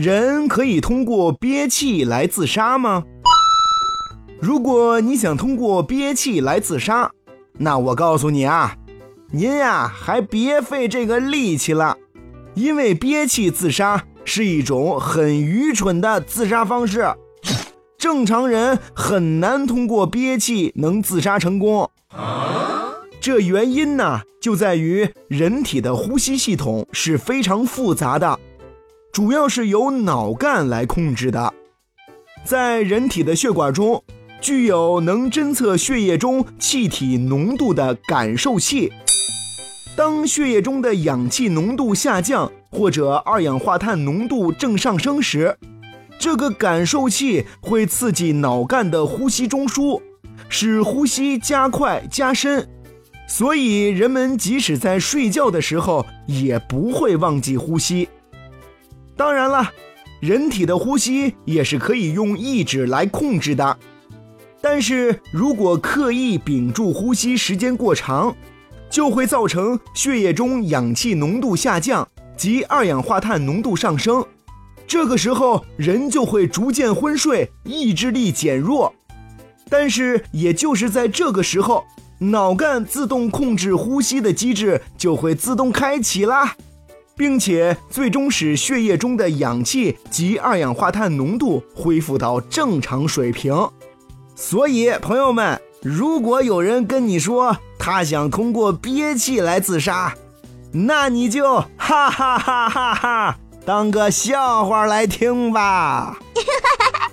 人可以通过憋气来自杀吗？如果你想通过憋气来自杀，那我告诉你啊，您呀还别费这个力气了，因为憋气自杀是一种很愚蠢的自杀方式，正常人很难通过憋气能自杀成功。这原因呢，就在于人体的呼吸系统是非常复杂的，主要是由脑干来控制的。在人体的血管中，具有能侦测血液中气体浓度的感受器。当血液中的氧气浓度下降，或者二氧化碳浓度正上升时，这个感受器会刺激脑干的呼吸中枢，使呼吸加快加深。所以，人们即使在睡觉的时候也不会忘记呼吸。当然了，人体的呼吸也是可以用意志来控制的。但是如果刻意屏住呼吸时间过长，就会造成血液中氧气浓度下降及二氧化碳浓度上升。这个时候，人就会逐渐昏睡，意志力减弱。但是，也就是在这个时候。脑干自动控制呼吸的机制就会自动开启啦，并且最终使血液中的氧气及二氧化碳浓度恢复到正常水平。所以，朋友们，如果有人跟你说他想通过憋气来自杀，那你就哈哈哈哈哈当个笑话来听吧。